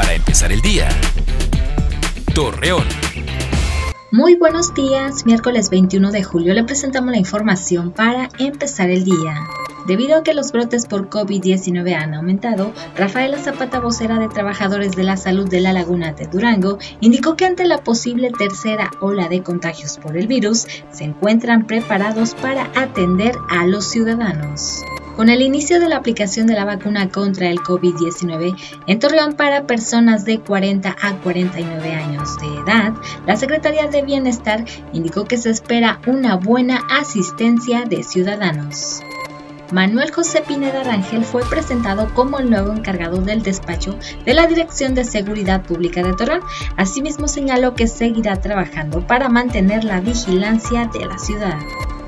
Para empezar el día. Torreón. Muy buenos días, miércoles 21 de julio le presentamos la información para empezar el día. Debido a que los brotes por COVID-19 han aumentado, Rafaela Zapata, vocera de Trabajadores de la Salud de la Laguna de Durango, indicó que ante la posible tercera ola de contagios por el virus, se encuentran preparados para atender a los ciudadanos. Con el inicio de la aplicación de la vacuna contra el COVID-19 en Torreón para personas de 40 a 49 años de edad, la Secretaría de Bienestar indicó que se espera una buena asistencia de ciudadanos. Manuel José Pineda Rangel fue presentado como el nuevo encargado del despacho de la Dirección de Seguridad Pública de Torreón. Asimismo señaló que seguirá trabajando para mantener la vigilancia de la ciudad.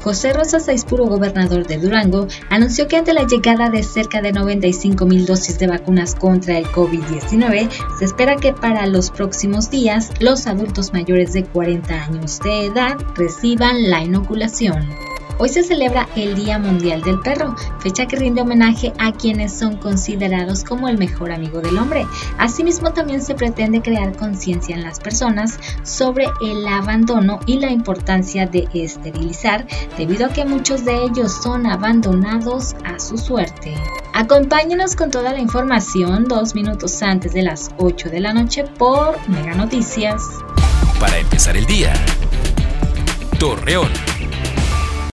José Rosa Saispuro, gobernador de Durango, anunció que ante la llegada de cerca de 95 mil dosis de vacunas contra el COVID-19, se espera que para los próximos días los adultos mayores de 40 años de edad reciban la inoculación. Hoy se celebra el Día Mundial del Perro, fecha que rinde homenaje a quienes son considerados como el mejor amigo del hombre. Asimismo, también se pretende crear conciencia en las personas sobre el abandono y la importancia de esterilizar, debido a que muchos de ellos son abandonados a su suerte. Acompáñenos con toda la información dos minutos antes de las 8 de la noche por Mega Noticias. Para empezar el día. Torreón.